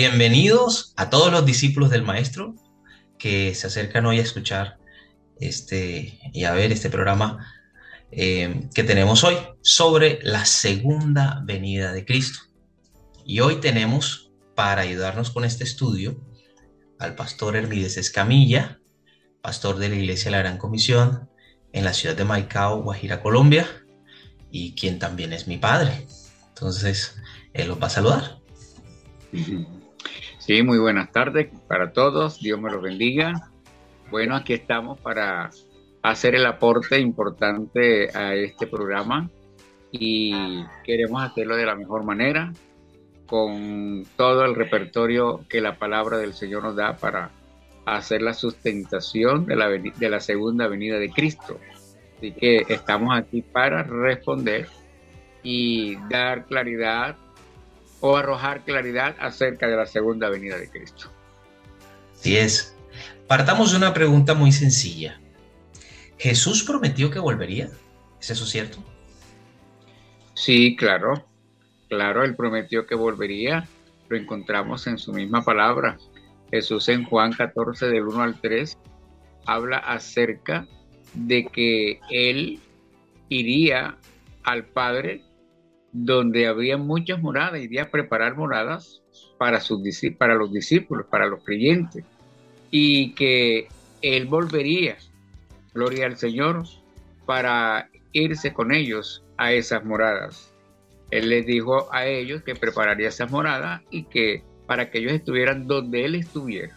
bienvenidos a todos los discípulos del Maestro que se acercan hoy a escuchar este y a ver este programa eh, que tenemos hoy sobre la segunda venida de Cristo. Y hoy tenemos para ayudarnos con este estudio al pastor Hermides Escamilla, pastor de la Iglesia de la Gran Comisión en la ciudad de Maicao, Guajira, Colombia, y quien también es mi padre. Entonces, él los va a saludar. Sí, muy buenas tardes para todos. Dios me los bendiga. Bueno, aquí estamos para hacer el aporte importante a este programa y queremos hacerlo de la mejor manera, con todo el repertorio que la palabra del Señor nos da para hacer la sustentación de la, de la segunda venida de Cristo. Así que estamos aquí para responder y dar claridad o arrojar claridad acerca de la segunda venida de Cristo. Así es. Partamos de una pregunta muy sencilla. ¿Jesús prometió que volvería? ¿Es eso cierto? Sí, claro. Claro, él prometió que volvería. Lo encontramos en su misma palabra. Jesús en Juan 14 del 1 al 3 habla acerca de que él iría al Padre donde había muchas moradas, iría a preparar moradas para, sus, para los discípulos, para los creyentes, y que Él volvería, gloria al Señor, para irse con ellos a esas moradas. Él les dijo a ellos que prepararía esas moradas y que para que ellos estuvieran donde Él estuviera,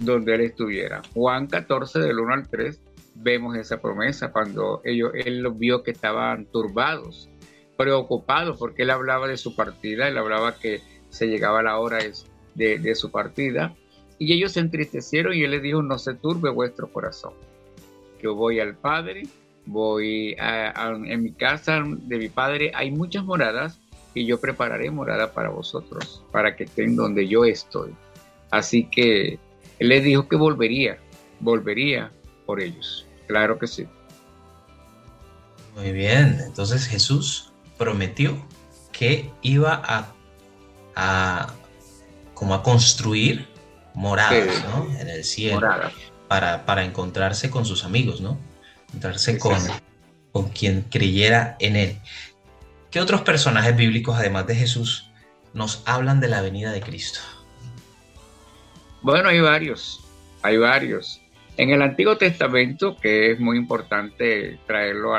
donde Él estuviera. Juan 14 del 1 al 3 vemos esa promesa cuando ellos, Él los vio que estaban turbados preocupado porque él hablaba de su partida, él hablaba que se llegaba la hora de, su partida, y ellos se entristecieron y él les dijo, no se turbe vuestro corazón. Yo voy al Padre, voy en mi casa de mi Padre, hay muchas moradas y yo prepararé morada para vosotros, para que estén donde yo estoy. Así que él les dijo que volvería, volvería por ellos. Claro que sí. Muy bien, entonces Jesús prometió que iba a, como a construir moradas en el cielo para, para, encontrarse con sus amigos, ¿no? Encontrarse con, con quien creyera en él. ¿Qué otros personajes bíblicos, además de Jesús, nos hablan de la venida de Cristo? Bueno, hay varios, hay varios. En el Antiguo Testamento, que es muy importante traerlo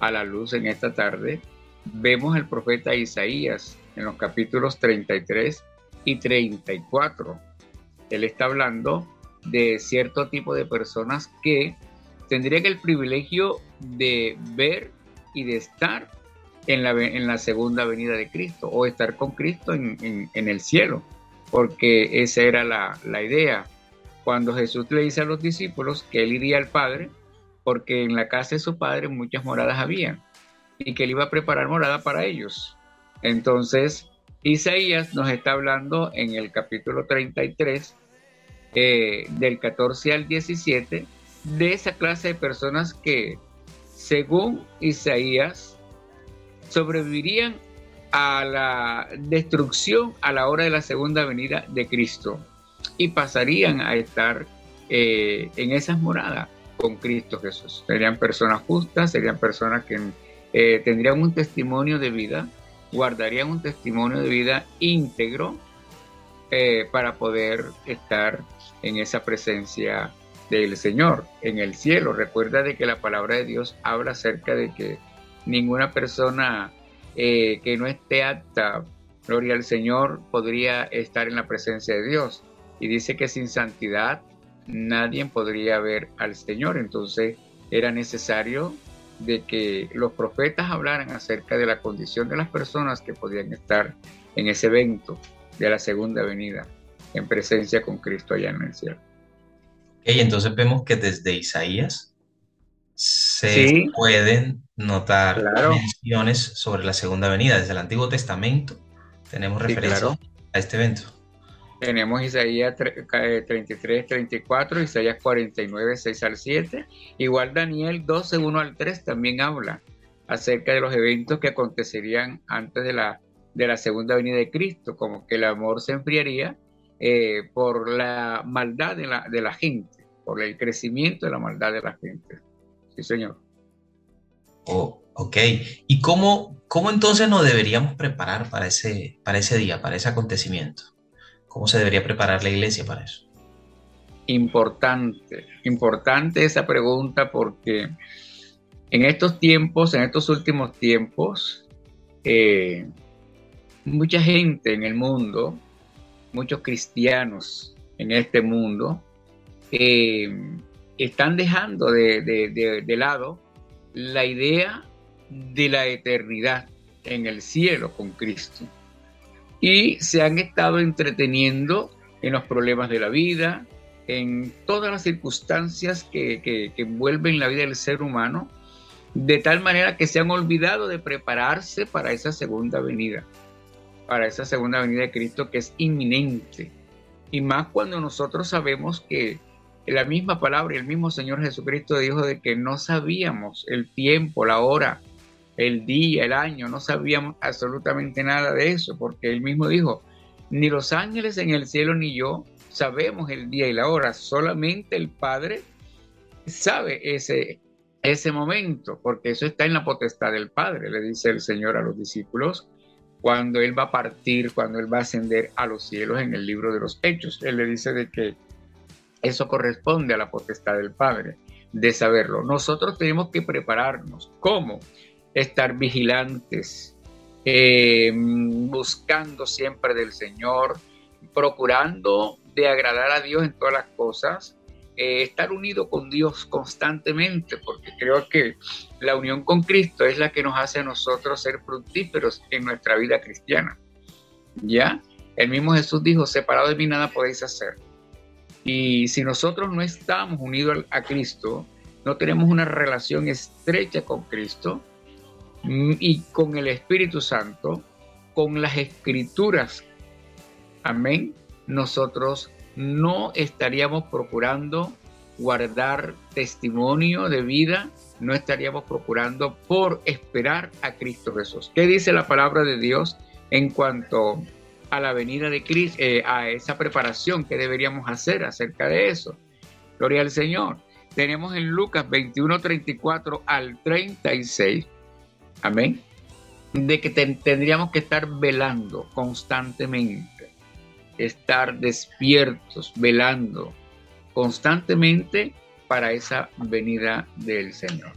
a la luz en esta tarde, vemos al profeta Isaías en los capítulos 33 y 34. Él está hablando de cierto tipo de personas que tendrían el privilegio de ver y de estar en la, en la segunda venida de Cristo o estar con Cristo en, el cielo, porque esa era la, la idea. Cuando Jesús le dice a los discípulos que él iría al Padre, porque en la casa de su Padre muchas moradas habían y que él iba a preparar morada para ellos. Entonces, Isaías nos está hablando en el capítulo 33, eh, del 14 al 17, de esa clase de personas que, según Isaías, sobrevivirían a la destrucción a la hora de la segunda venida de Cristo y pasarían a estar eh, en esas moradas con Cristo Jesús. Serían personas justas, serían personas que eh, tendrían un testimonio de vida, guardarían un testimonio de vida íntegro eh, para poder estar en esa presencia del Señor en el cielo. Recuerda de que la palabra de Dios habla acerca de que ninguna persona eh, que no esté apta, gloria al Señor, podría estar en la presencia de Dios. Y dice que sin santidad nadie podría ver al Señor. Entonces era necesario de que los profetas hablaran acerca de la condición de las personas que podían estar en ese evento de la segunda venida en presencia con Cristo allá en el cielo. Y entonces vemos que desde Isaías se pueden notar menciones sobre la segunda venida. Desde el Antiguo Testamento tenemos referencia a este evento. Tenemos Isaías 33, 34, eh, Isaías 49, 6 al 7. Igual Daniel 12, 1 al 3 también habla acerca de los eventos que acontecerían antes de la de la segunda venida de Cristo, como que el amor se enfriaría eh, por la maldad de la, de la gente, por el crecimiento de la maldad de la gente. Sí, señor. Oh, ok. ¿Y cómo, cómo entonces nos deberíamos preparar para ese, para ese día, para ese acontecimiento? ¿Cómo se debería preparar la iglesia para eso? Importante, importante esa pregunta porque en estos tiempos, en estos últimos tiempos, eh, mucha gente en el mundo, muchos cristianos en este mundo, eh, están dejando de, lado la idea de la eternidad en el cielo con Cristo. Y se han estado entreteniendo en los problemas de la vida, en todas las circunstancias que, que, envuelven la vida del ser humano, de tal manera que se han olvidado de prepararse para esa segunda venida para esa segunda venida de Cristo que es inminente. Y más cuando nosotros sabemos que la misma palabra y el mismo Señor Jesucristo dijo de que no sabíamos el tiempo, la hora, el día, el año, no sabíamos absolutamente nada de eso, porque él mismo dijo, ni los ángeles en el cielo ni yo sabemos el día y la hora, solamente el Padre sabe ese, ese momento, porque eso está en la potestad del Padre, le dice el Señor a los discípulos cuando Él va a partir, cuando Él va a ascender a los cielos en el libro de los Hechos. Él le dice de que eso corresponde a la potestad del Padre, de saberlo. Nosotros tenemos que prepararnos. ¿Cómo? Estar vigilantes, eh, buscando siempre del Señor, procurando de agradar a Dios en todas las cosas, eh, estar unido con Dios constantemente, porque creo que la unión con Cristo es la que nos hace a nosotros ser fructíferos en nuestra vida cristiana. ¿Ya? El mismo Jesús dijo, separado de mí nada podéis hacer. Y si nosotros no estamos unidos a Cristo, no tenemos una relación estrecha con Cristo y con el Espíritu Santo, con las escrituras, amén, nosotros no estaríamos procurando guardar testimonio de vida, no estaríamos procurando por esperar a Cristo Jesús. ¿Qué dice la palabra de Dios en cuanto a la venida de Cristo, eh, a esa preparación que deberíamos hacer acerca de eso? Gloria al Señor. Tenemos en Lucas 21, 34 al 36, amén, de que tendríamos que estar velando constantemente estar despiertos, velando constantemente para esa venida del Señor.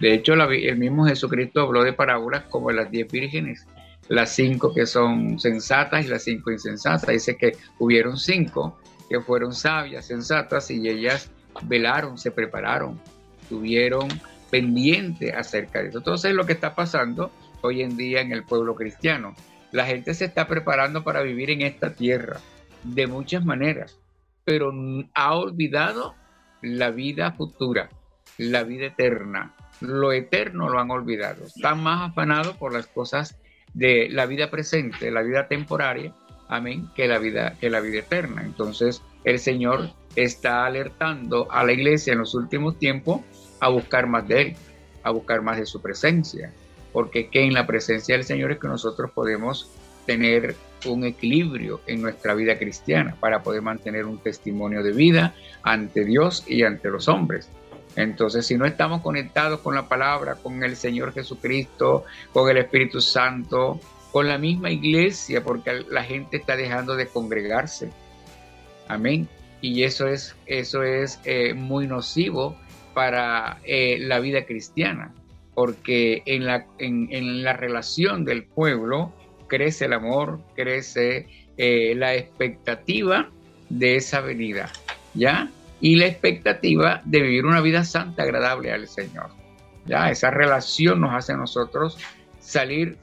De hecho, el mismo Jesucristo habló de parábolas como las diez vírgenes, las cinco que son sensatas y las cinco insensatas. Dice que hubieron cinco que fueron sabias, sensatas y ellas velaron, se prepararon, tuvieron pendiente acerca de eso. Entonces, lo que está pasando hoy en día en el pueblo cristiano la gente se está preparando para vivir en esta tierra de muchas maneras, pero ha olvidado la vida futura, la vida eterna. Lo eterno lo han olvidado. Están más afanados por las cosas de la vida presente, la vida temporaria, amén, que la vida, que la vida eterna. Entonces, el Señor está alertando a la iglesia en los últimos tiempos a buscar más de Él, a buscar más de su presencia, porque que en la presencia del Señor es que nosotros podemos tener un equilibrio en nuestra vida cristiana para poder mantener un testimonio de vida ante Dios y ante los hombres. Entonces, si no estamos conectados con la palabra, con el Señor Jesucristo, con el Espíritu Santo, con la misma iglesia, porque la gente está dejando de congregarse. Amén. Y eso es, eso es eh, muy nocivo para eh, la vida cristiana porque en la, en, la relación del pueblo crece el amor, crece eh, la expectativa de esa venida, ¿ya? Y la expectativa de vivir una vida santa, agradable al Señor, ¿ya? Esa relación nos hace a nosotros salir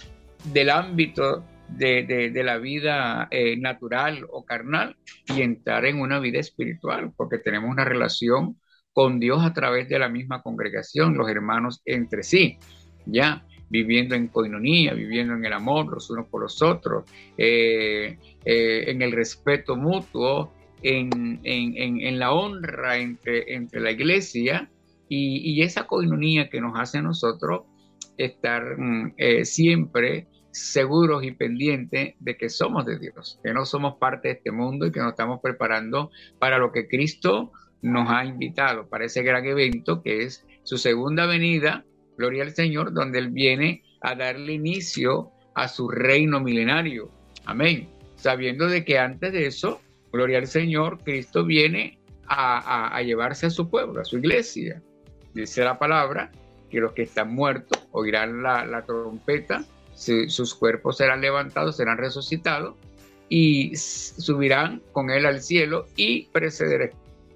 del ámbito de, la vida eh, natural o carnal y entrar en una vida espiritual, porque tenemos una relación con Dios a través de la misma congregación, los hermanos entre sí, ya viviendo en coinonía, viviendo en el amor los unos por los otros, eh, eh, en el respeto mutuo, en, la honra entre, la iglesia y, esa coinonía que nos hace a nosotros estar mm, eh, siempre seguros y pendientes de que somos de Dios, que no somos parte de este mundo y que nos estamos preparando para lo que Cristo nos ha invitado, para ese gran evento que es su segunda venida, gloria al Señor, donde Él viene a darle inicio a su reino milenario. Amén. Sabiendo de que antes de eso, gloria al Señor, Cristo viene a, llevarse a su pueblo, a su iglesia. Dice la palabra que los que están muertos oirán la, trompeta, sus cuerpos serán levantados, serán resucitados y subirán con él al cielo y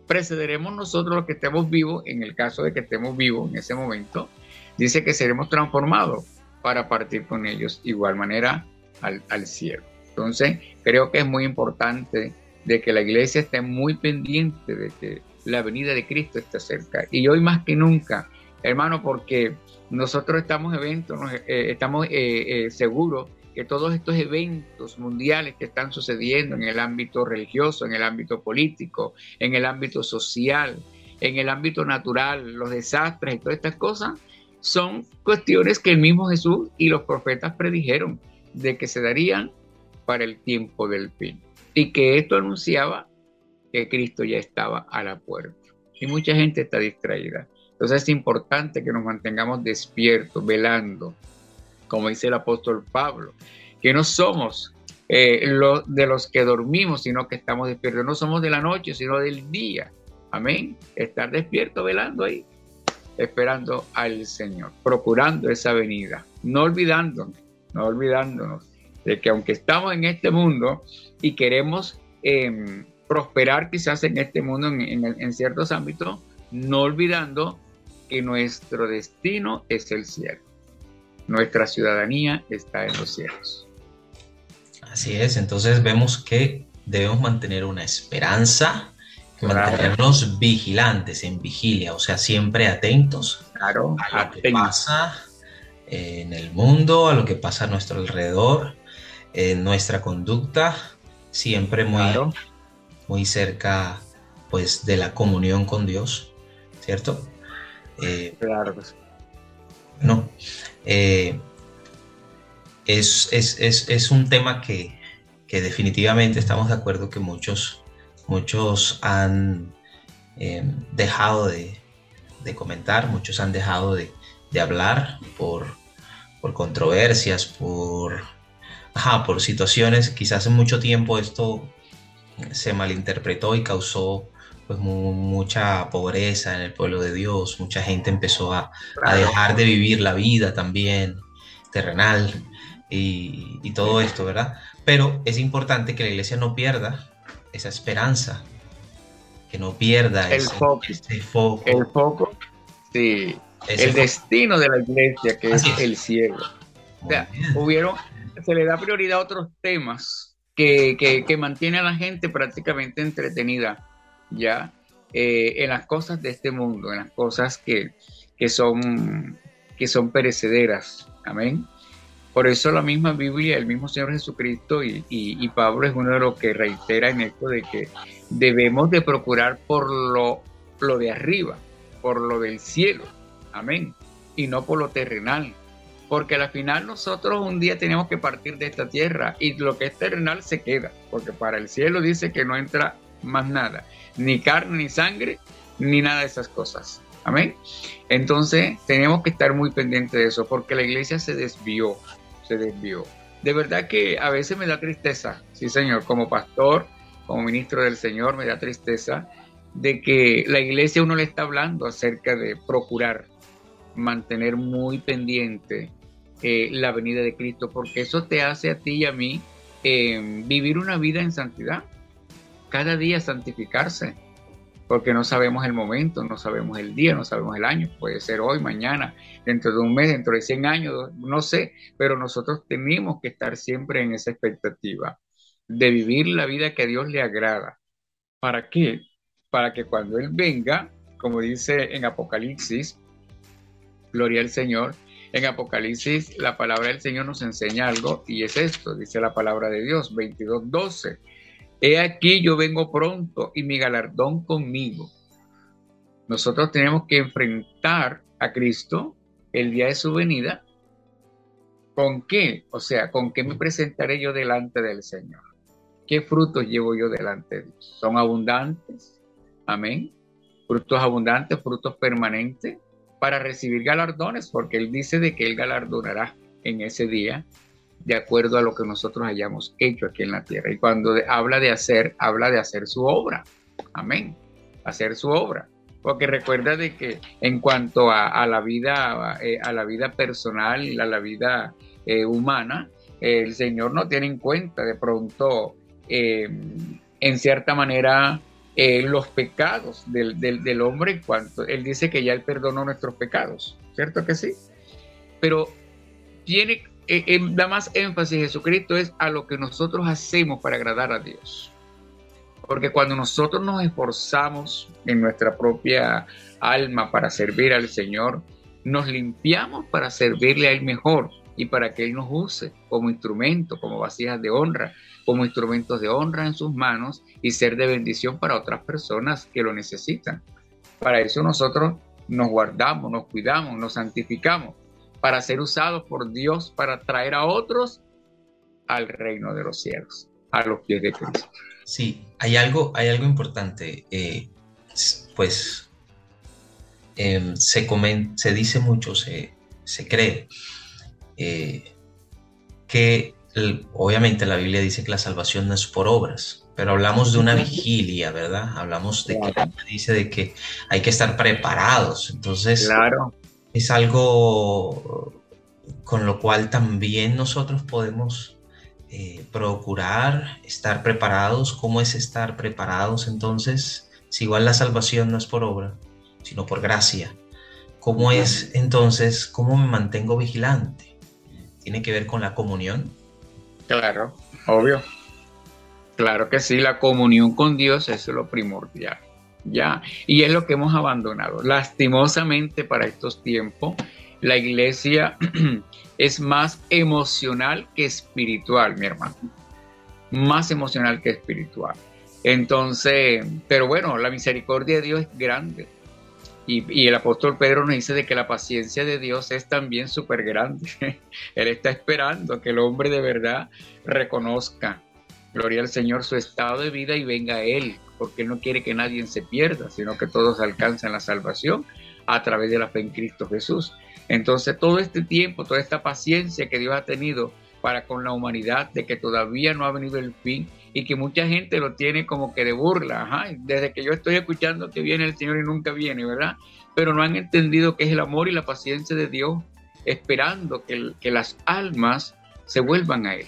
precederemos nosotros los que estemos vivos, en el caso de que estemos vivos en ese momento, dice que seremos transformados para partir con ellos igual manera al, al cielo. Entonces, creo que es muy importante de que la iglesia esté muy pendiente de que la venida de Cristo está cerca. Y hoy más que nunca, hermano, porque nosotros estamos eventos, eh, estamos eh, eh, seguros que todos estos eventos mundiales que están sucediendo en el ámbito religioso, en el ámbito político, en el ámbito social, en el ámbito natural, los desastres y todas estas cosas, son cuestiones que el mismo Jesús y los profetas predijeron de que se darían para el tiempo del fin. Y que esto anunciaba que Cristo ya estaba a la puerta. Y mucha gente está distraída. Entonces es importante que nos mantengamos despiertos, velando, como dice el apóstol Pablo, que no somos eh, de los que dormimos, sino que estamos despiertos. No somos de la noche, sino del día. Amén. Estar despierto, velando ahí esperando al Señor, procurando esa venida, no olvidándonos, no olvidándonos de que aunque estamos en este mundo y queremos em, prosperar quizás en este mundo en, ciertos ámbitos, no olvidando que nuestro destino es el cielo. Nuestra ciudadanía está en los cielos. Así es, entonces vemos que debemos mantener una esperanza, mantenernos vigilantes, en vigilia, o sea, siempre atentos a lo que pasa en el mundo, a lo que pasa a nuestro alrededor, en nuestra conducta, siempre muy, muy cerca pues de la comunión con Dios, ¿cierto? Eh, claro. No. Eh, es, es, un tema que, que definitivamente estamos de acuerdo que muchos Muchos han eh, dejado de, comentar, muchos han dejado de, hablar por, controversias, por, por situaciones. Quizás en mucho tiempo esto se malinterpretó y causó pues mucha pobreza en el pueblo de Dios, mucha gente empezó a, dejar de vivir la vida también terrenal y, y, todo esto, ¿verdad? Pero es importante que la iglesia no pierda esa esperanza, que no pierda el foco, foco. El foco, sí. el destino de la iglesia, que es, el cielo. O sea, hubieron, se le da prioridad a otros temas que, que, mantiene a la gente prácticamente entretenida, ¿ya? Eh, en las cosas de este mundo, en las cosas que, que, son, que son perecederas. Amén. Por eso la misma Biblia, el mismo Señor Jesucristo y, Pablo es uno de los que reitera en esto de que debemos de procurar por lo, lo de arriba, por lo del cielo, amén, y no por lo terrenal, porque al final nosotros un día tenemos que partir de esta tierra y lo que es terrenal se queda, porque para el cielo dice que no entra más nada, ni carne, ni sangre, ni nada de esas cosas. Amén. Entonces tenemos que estar muy pendientes de eso, porque la iglesia se desvió se desvió. De verdad que a veces me da tristeza, sí señor, como pastor, como ministro del Señor, me da tristeza de que la iglesia uno le está hablando acerca de procurar mantener muy pendiente eh, la venida de Cristo, porque eso te hace a ti y a mí eh, vivir una vida en santidad, cada día santificarse, porque no sabemos el momento, no sabemos el día, no sabemos el año, puede ser hoy, mañana, dentro de un mes, dentro de 100 años, no sé, pero nosotros tenemos que estar siempre en esa expectativa de vivir la vida que a Dios le agrada. ¿Para qué? Para que cuando Él venga, como dice en Apocalipsis, gloria al Señor, en Apocalipsis la palabra del Señor nos enseña algo y es esto, dice la palabra de Dios, 22, 12 He aquí yo vengo pronto y mi galardón conmigo. Nosotros tenemos que enfrentar a Cristo el día de su venida ¿Con qué? O sea, ¿con qué me presentaré yo delante del Señor? ¿Qué frutos llevo yo delante de Dios? ¿Son abundantes? Amén. Frutos abundantes, frutos permanentes para recibir galardones, porque Él dice de que Él galardonará en ese día de acuerdo a lo que nosotros hayamos hecho aquí en la tierra. Y cuando habla de hacer, habla de hacer su obra. Amén. Hacer su obra. Porque recuerda de que en cuanto a, la vida, eh, a la vida personal, a la vida eh, humana, el Señor no tiene en cuenta de pronto, eh, en cierta manera, los pecados del, del, hombre en cuanto Él dice que ya Él perdonó nuestros pecados, ¿cierto que sí? Pero tiene eh, eh, da más énfasis Jesucristo es a lo que nosotros hacemos para agradar a Dios. Porque cuando nosotros nos esforzamos en nuestra propia alma para servir al Señor, nos limpiamos para servirle a Él mejor y para que Él nos use como instrumento, como vasijas de honra, como instrumentos de honra en sus manos y ser de bendición para otras personas que lo necesitan. Para eso nosotros nos guardamos, nos cuidamos, nos santificamos para ser usados por Dios para traer a otros al reino de los cielos, a los pies de Cristo. Sí, hay algo, hay algo importante. Eh, pues em, se, se dice mucho, se, cree eh, que obviamente la Biblia dice que la salvación no es por obras, pero hablamos de una vigilia, ¿verdad? Hablamos de que dice de que hay que estar preparados. Entonces, claro es algo con lo cual también nosotros podemos eh, procurar estar preparados. ¿Cómo es estar preparados entonces? Si igual la salvación no es por obra, sino por gracia. ¿Cómo es entonces, cómo me mantengo vigilante? ¿Tiene que ver con la comunión? Claro, obvio. Claro que sí, la comunión con Dios es lo primordial. ¿Ya? Y es lo que hemos abandonado. Lastimosamente para estos tiempos, la iglesia es más emocional que espiritual, mi hermano. Más emocional que espiritual. Entonces, pero bueno, la misericordia de Dios es grande. Y, el apóstol Pedro nos dice de que la paciencia de Dios es también súper grande. Él está esperando que el hombre de verdad reconozca, gloria al Señor, su estado de vida y venga a Él porque no quiere que nadie se pierda, sino que todos alcancen la salvación a través de la fe en Cristo Jesús. Entonces, todo este tiempo, toda esta paciencia que Dios ha tenido para con la humanidad, de que todavía no ha venido el fin y que mucha gente lo tiene como que de burla. desde que yo estoy escuchando que viene el Señor y nunca viene, ¿verdad? Pero no han entendido que es el amor y la paciencia de Dios esperando que, que las almas se vuelvan a Él.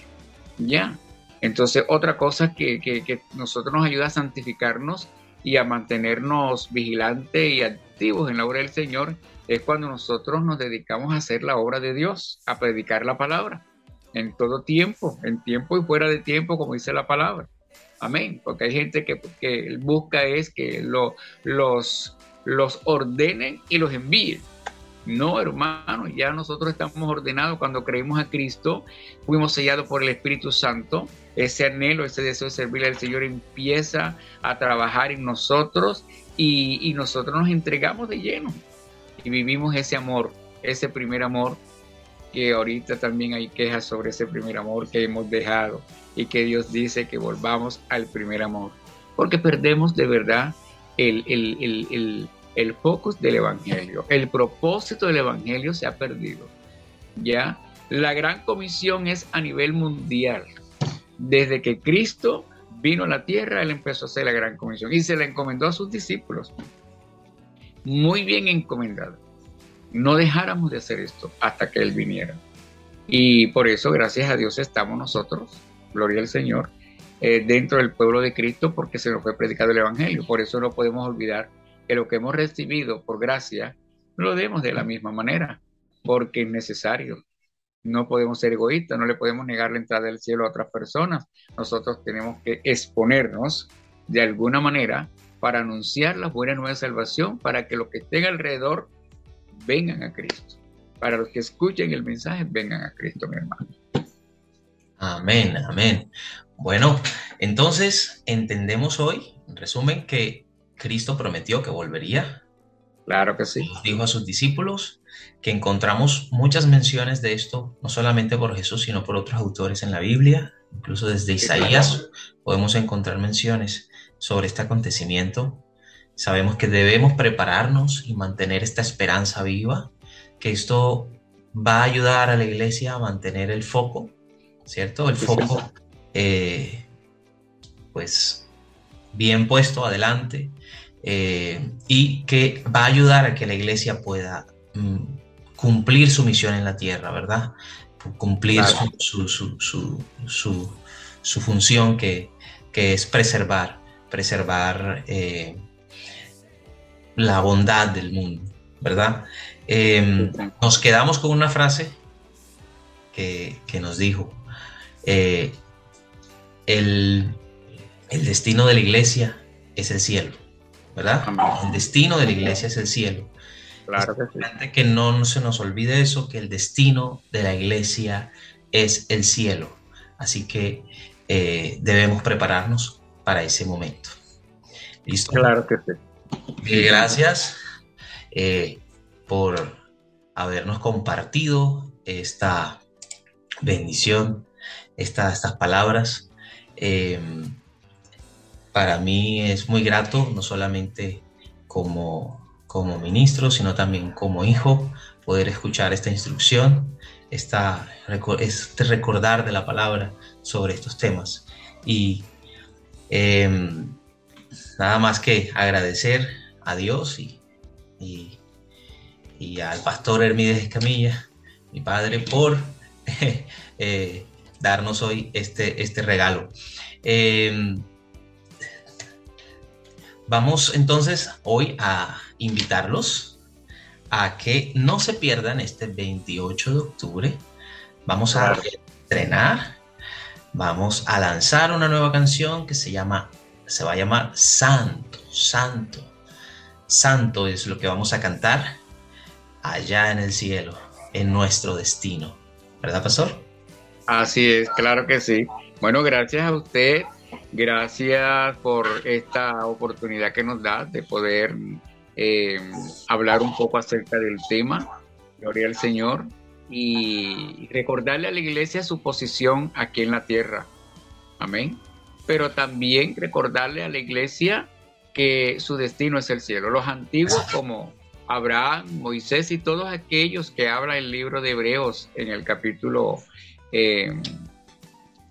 Ya. Entonces, otra cosa que, que, nosotros nos ayuda a santificarnos y a mantenernos vigilantes y activos en la obra del Señor es cuando nosotros nos dedicamos a hacer la obra de Dios, a predicar la palabra, en todo tiempo, en tiempo y fuera de tiempo, como dice la palabra. Amén. Porque hay gente que, que busca es que lo, los, los ordenen y los envíen. No, hermano, ya nosotros estamos ordenados cuando creímos a Cristo, fuimos sellados por el Espíritu Santo. Ese anhelo, ese deseo de servirle al Señor empieza a trabajar en nosotros y, nosotros nos entregamos de lleno y vivimos ese amor, ese primer amor que ahorita también hay quejas sobre ese primer amor que hemos dejado y que Dios dice que volvamos al primer amor, porque perdemos de verdad el, el, el focus del Evangelio. El propósito del Evangelio se ha perdido. ¿Ya? La gran comisión es a nivel mundial. Desde que Cristo vino a la tierra, Él empezó a hacer la gran comisión y se la encomendó a sus discípulos. Muy bien encomendado. No dejáramos de hacer esto hasta que Él viniera. Y por eso, gracias a Dios, estamos nosotros, gloria al Señor, eh, dentro del pueblo de Cristo porque se nos fue predicado el Evangelio. Por eso no podemos olvidar que lo que hemos recibido por gracia lo demos de la misma manera, porque es necesario. No podemos ser egoístas, no le podemos negar la entrada del cielo a otras personas. Nosotros tenemos que exponernos de alguna manera para anunciar la buena nueva salvación, para que los que estén alrededor vengan a Cristo. Para los que escuchen el mensaje, vengan a Cristo, mi hermano. Amén, amén. Bueno, entonces entendemos hoy, en resumen, que Cristo prometió que volvería Claro que sí. Dijo a sus discípulos que encontramos muchas menciones de esto, no solamente por Jesús, sino por otros autores en la Biblia, incluso desde Isaías podemos encontrar menciones sobre este acontecimiento. Sabemos que debemos prepararnos y mantener esta esperanza viva, que esto va a ayudar a la iglesia a mantener el foco, ¿cierto? El foco, eh, pues, bien puesto adelante eh, y que va a ayudar a que la iglesia pueda mm, cumplir su misión en la tierra, ¿verdad? Cumplir su, función que, es preservar, preservar eh, la bondad del mundo, ¿verdad? Em, nos quedamos con una frase que, nos dijo, eh, el, el destino de la iglesia es el cielo, ¿verdad? El destino de la iglesia es el cielo. Claro que sí. Que no se nos olvide eso, que el destino de la iglesia es el cielo. Así que eh, debemos prepararnos para ese momento. ¿Listo? Claro que sí. gracias eh, por habernos compartido esta bendición, estas palabras. Eh, para mí es muy grato, no solamente como como ministro, sino también como hijo, poder escuchar esta instrucción, esta, este recordar de la palabra sobre estos temas. Y em, nada más que agradecer a Dios y, y, al pastor Hermídez Escamilla, mi padre, por eh, darnos hoy este, este regalo. Em, vamos entonces hoy a invitarlos a que no se pierdan este 28 de octubre. Vamos a estrenar, vamos a lanzar una nueva canción que se llama, se va a llamar Santo, Santo. Santo es lo que vamos a cantar allá en el cielo, en nuestro destino. ¿Verdad, pastor? Así es, claro que sí. Bueno, gracias a usted, gracias por esta oportunidad que nos da de poder eh, hablar un poco acerca del tema, gloria al Señor, y recordarle a la iglesia su posición aquí en la tierra. Amén. Pero también recordarle a la iglesia que su destino es el cielo. Los antiguos como Abraham, Moisés y todos aquellos que habla el libro de Hebreos en el capítulo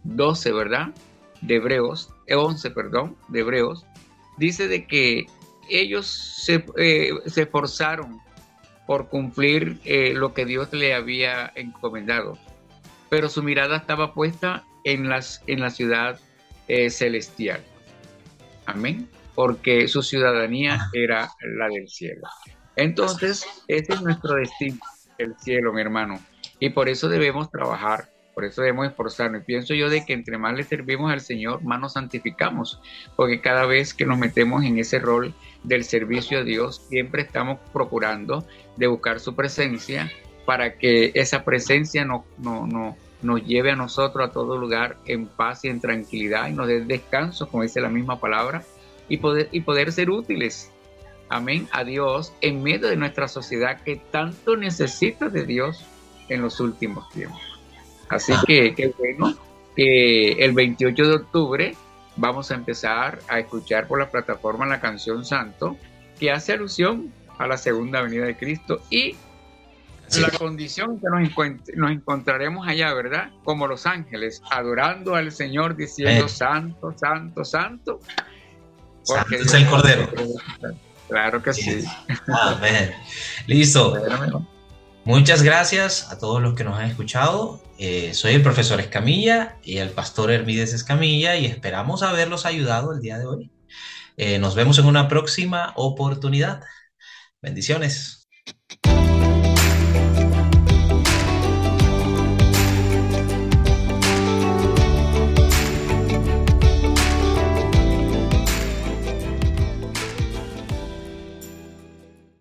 12, eh, ¿verdad? De Hebreos, 11, perdón, de Hebreos, dice de que ellos se, eh, se esforzaron por cumplir eh, lo que Dios le había encomendado, pero su mirada estaba puesta en, las, en la ciudad eh, celestial. Amén. Porque su ciudadanía era la del cielo. Entonces, ese es nuestro destino, el cielo, mi hermano. Y por eso debemos trabajar por eso debemos esforzarnos. Y pienso yo de que entre más le servimos al Señor, más nos santificamos. Porque cada vez que nos metemos en ese rol del servicio a Dios, siempre estamos procurando de buscar su presencia para que esa presencia no, no, nos lleve a nosotros a todo lugar en paz y en tranquilidad y nos dé descanso, como dice la misma palabra, y poder, y poder ser útiles. Amén. A Dios en medio de nuestra sociedad que tanto necesita de Dios en los últimos tiempos. Así que qué bueno que el 28 de octubre vamos a empezar a escuchar por la plataforma la canción Santo, que hace alusión a la segunda venida de Cristo y la condición que nos, encontraremos allá, ¿verdad? Como los ángeles, adorando al Señor, diciendo Santo, Santo, Santo. Porque es el Cordero. Claro que sí. Amén. Listo. Muchas gracias a todos los que nos han escuchado. Eh, soy el profesor Escamilla y el pastor Hermídez Escamilla y esperamos haberlos ayudado el día de hoy. Eh, nos vemos en una próxima oportunidad. Bendiciones.